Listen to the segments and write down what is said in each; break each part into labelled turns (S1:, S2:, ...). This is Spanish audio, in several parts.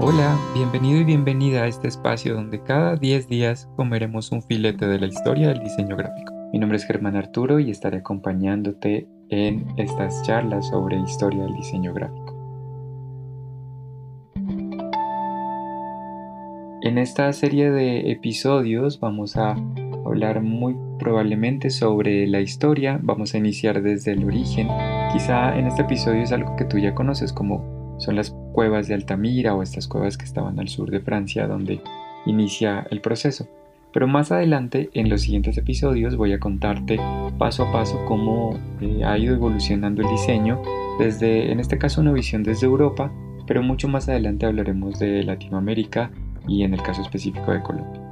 S1: Hola, bienvenido y bienvenida a este espacio donde cada 10 días comeremos un filete de la historia del diseño gráfico. Mi nombre es Germán Arturo y estaré acompañándote en estas charlas sobre historia del diseño gráfico. En esta serie de episodios vamos a hablar muy probablemente sobre la historia, vamos a iniciar desde el origen. Quizá en este episodio es algo que tú ya conoces como son las cuevas de Altamira o estas cuevas que estaban al sur de Francia donde inicia el proceso. Pero más adelante, en los siguientes episodios, voy a contarte paso a paso cómo eh, ha ido evolucionando el diseño desde, en este caso, una visión desde Europa, pero mucho más adelante hablaremos de Latinoamérica y en el caso específico de Colombia.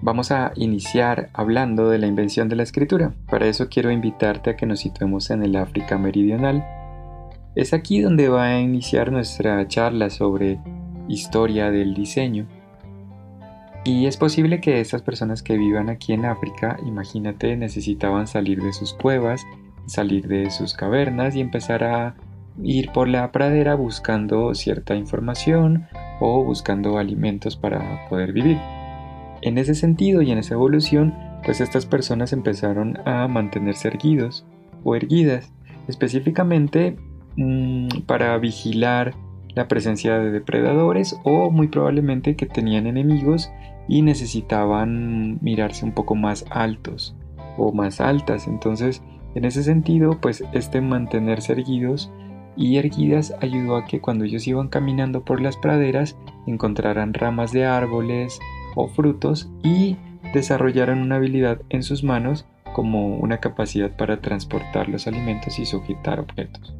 S1: Vamos a iniciar hablando de la invención de la escritura. Para eso quiero invitarte a que nos situemos en el África Meridional, es aquí donde va a iniciar nuestra charla sobre historia del diseño. Y es posible que estas personas que vivan aquí en África, imagínate, necesitaban salir de sus cuevas, salir de sus cavernas y empezar a ir por la pradera buscando cierta información o buscando alimentos para poder vivir. En ese sentido y en esa evolución, pues estas personas empezaron a mantenerse erguidos o erguidas. Específicamente Mm, para vigilar la presencia de depredadores o muy probablemente que tenían enemigos y necesitaban mirarse un poco más altos o más altas. Entonces, en ese sentido, pues este mantenerse erguidos y erguidas ayudó a que cuando ellos iban caminando por las praderas encontraran ramas de árboles o frutos y desarrollaran una habilidad en sus manos como una capacidad para transportar los alimentos y sujetar objetos.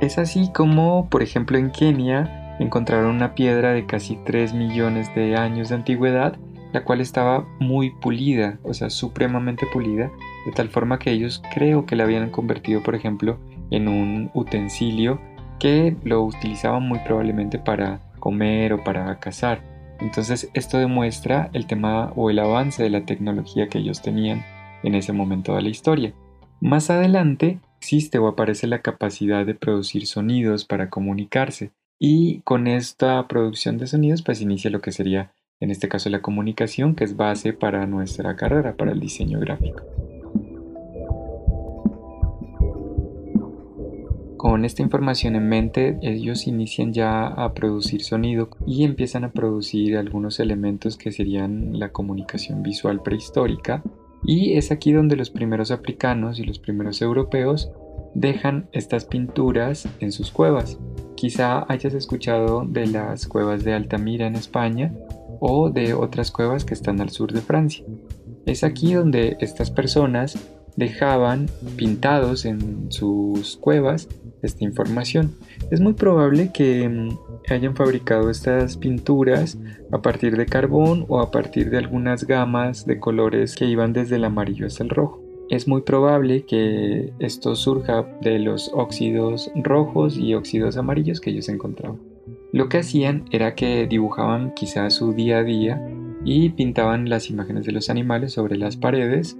S1: Es así como, por ejemplo, en Kenia encontraron una piedra de casi 3 millones de años de antigüedad, la cual estaba muy pulida, o sea, supremamente pulida, de tal forma que ellos creo que la habían convertido, por ejemplo, en un utensilio que lo utilizaban muy probablemente para comer o para cazar. Entonces esto demuestra el tema o el avance de la tecnología que ellos tenían en ese momento de la historia. Más adelante existe o aparece la capacidad de producir sonidos para comunicarse y con esta producción de sonidos pues inicia lo que sería en este caso la comunicación que es base para nuestra carrera, para el diseño gráfico. Con esta información en mente, ellos inician ya a producir sonido y empiezan a producir algunos elementos que serían la comunicación visual prehistórica, y es aquí donde los primeros africanos y los primeros europeos dejan estas pinturas en sus cuevas. Quizá hayas escuchado de las cuevas de Altamira en España o de otras cuevas que están al sur de Francia. Es aquí donde estas personas dejaban pintados en sus cuevas esta información. Es muy probable que mm, hayan fabricado estas pinturas a partir de carbón o a partir de algunas gamas de colores que iban desde el amarillo hasta el rojo. Es muy probable que esto surja de los óxidos rojos y óxidos amarillos que ellos encontraban. Lo que hacían era que dibujaban quizás su día a día y pintaban las imágenes de los animales sobre las paredes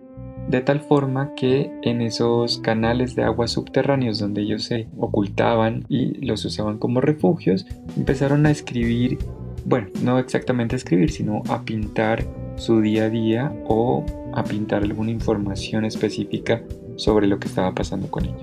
S1: de tal forma que en esos canales de agua subterráneos donde ellos se ocultaban y los usaban como refugios, empezaron a escribir, bueno, no exactamente a escribir, sino a pintar su día a día o a pintar alguna información específica sobre lo que estaba pasando con ellos.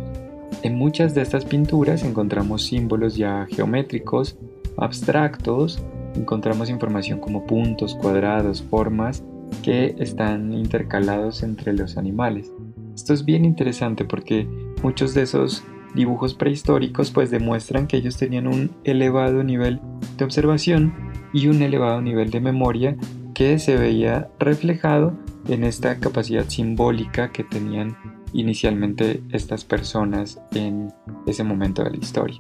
S1: En muchas de estas pinturas encontramos símbolos ya geométricos, abstractos, encontramos información como puntos, cuadrados, formas que están intercalados entre los animales. Esto es bien interesante porque muchos de esos dibujos prehistóricos pues demuestran que ellos tenían un elevado nivel de observación y un elevado nivel de memoria que se veía reflejado en esta capacidad simbólica que tenían inicialmente estas personas en ese momento de la historia.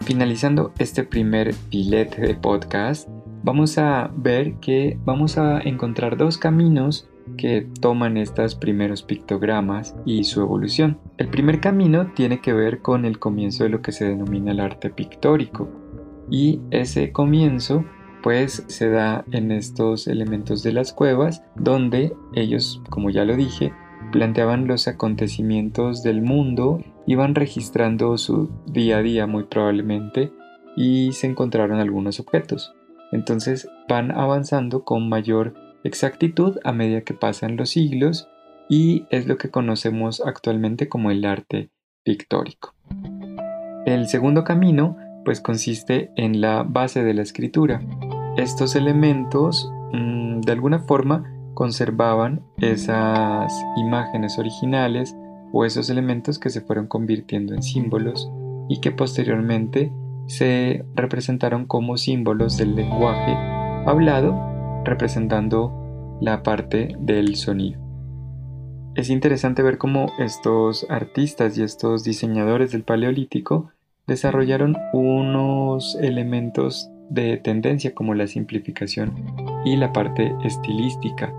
S1: Finalizando este primer filete de podcast, vamos a ver que vamos a encontrar dos caminos que toman estos primeros pictogramas y su evolución. El primer camino tiene que ver con el comienzo de lo que se denomina el arte pictórico y ese comienzo pues se da en estos elementos de las cuevas donde ellos, como ya lo dije, planteaban los acontecimientos del mundo iban registrando su día a día muy probablemente y se encontraron algunos objetos. Entonces van avanzando con mayor exactitud a medida que pasan los siglos y es lo que conocemos actualmente como el arte pictórico. El segundo camino pues consiste en la base de la escritura. Estos elementos mm, de alguna forma conservaban esas imágenes originales o esos elementos que se fueron convirtiendo en símbolos y que posteriormente se representaron como símbolos del lenguaje hablado representando la parte del sonido. Es interesante ver cómo estos artistas y estos diseñadores del Paleolítico desarrollaron unos elementos de tendencia como la simplificación y la parte estilística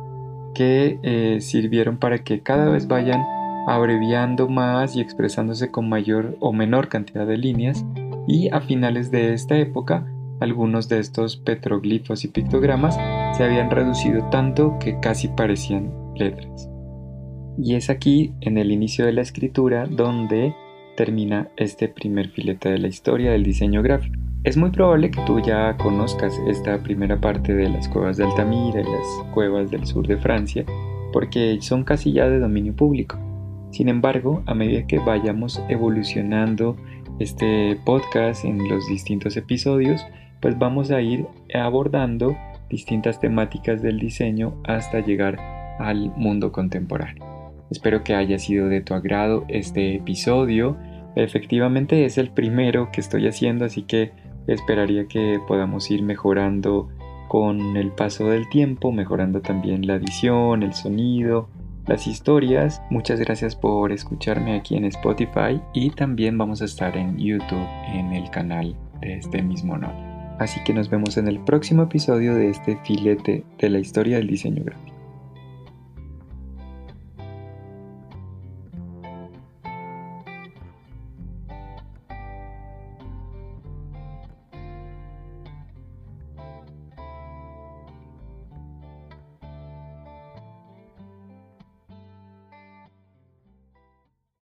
S1: que eh, sirvieron para que cada vez vayan abreviando más y expresándose con mayor o menor cantidad de líneas y a finales de esta época algunos de estos petroglifos y pictogramas se habían reducido tanto que casi parecían letras. Y es aquí, en el inicio de la escritura, donde termina este primer filete de la historia del diseño gráfico. Es muy probable que tú ya conozcas esta primera parte de las cuevas de Altamira y las cuevas del sur de Francia, porque son casi ya de dominio público. Sin embargo, a medida que vayamos evolucionando este podcast en los distintos episodios, pues vamos a ir abordando distintas temáticas del diseño hasta llegar al mundo contemporáneo. Espero que haya sido de tu agrado este episodio. Efectivamente es el primero que estoy haciendo, así que esperaría que podamos ir mejorando con el paso del tiempo, mejorando también la edición, el sonido, las historias. Muchas gracias por escucharme aquí en Spotify y también vamos a estar en YouTube en el canal de este mismo nombre. Así que nos vemos en el próximo episodio de este filete de la historia del diseño gráfico.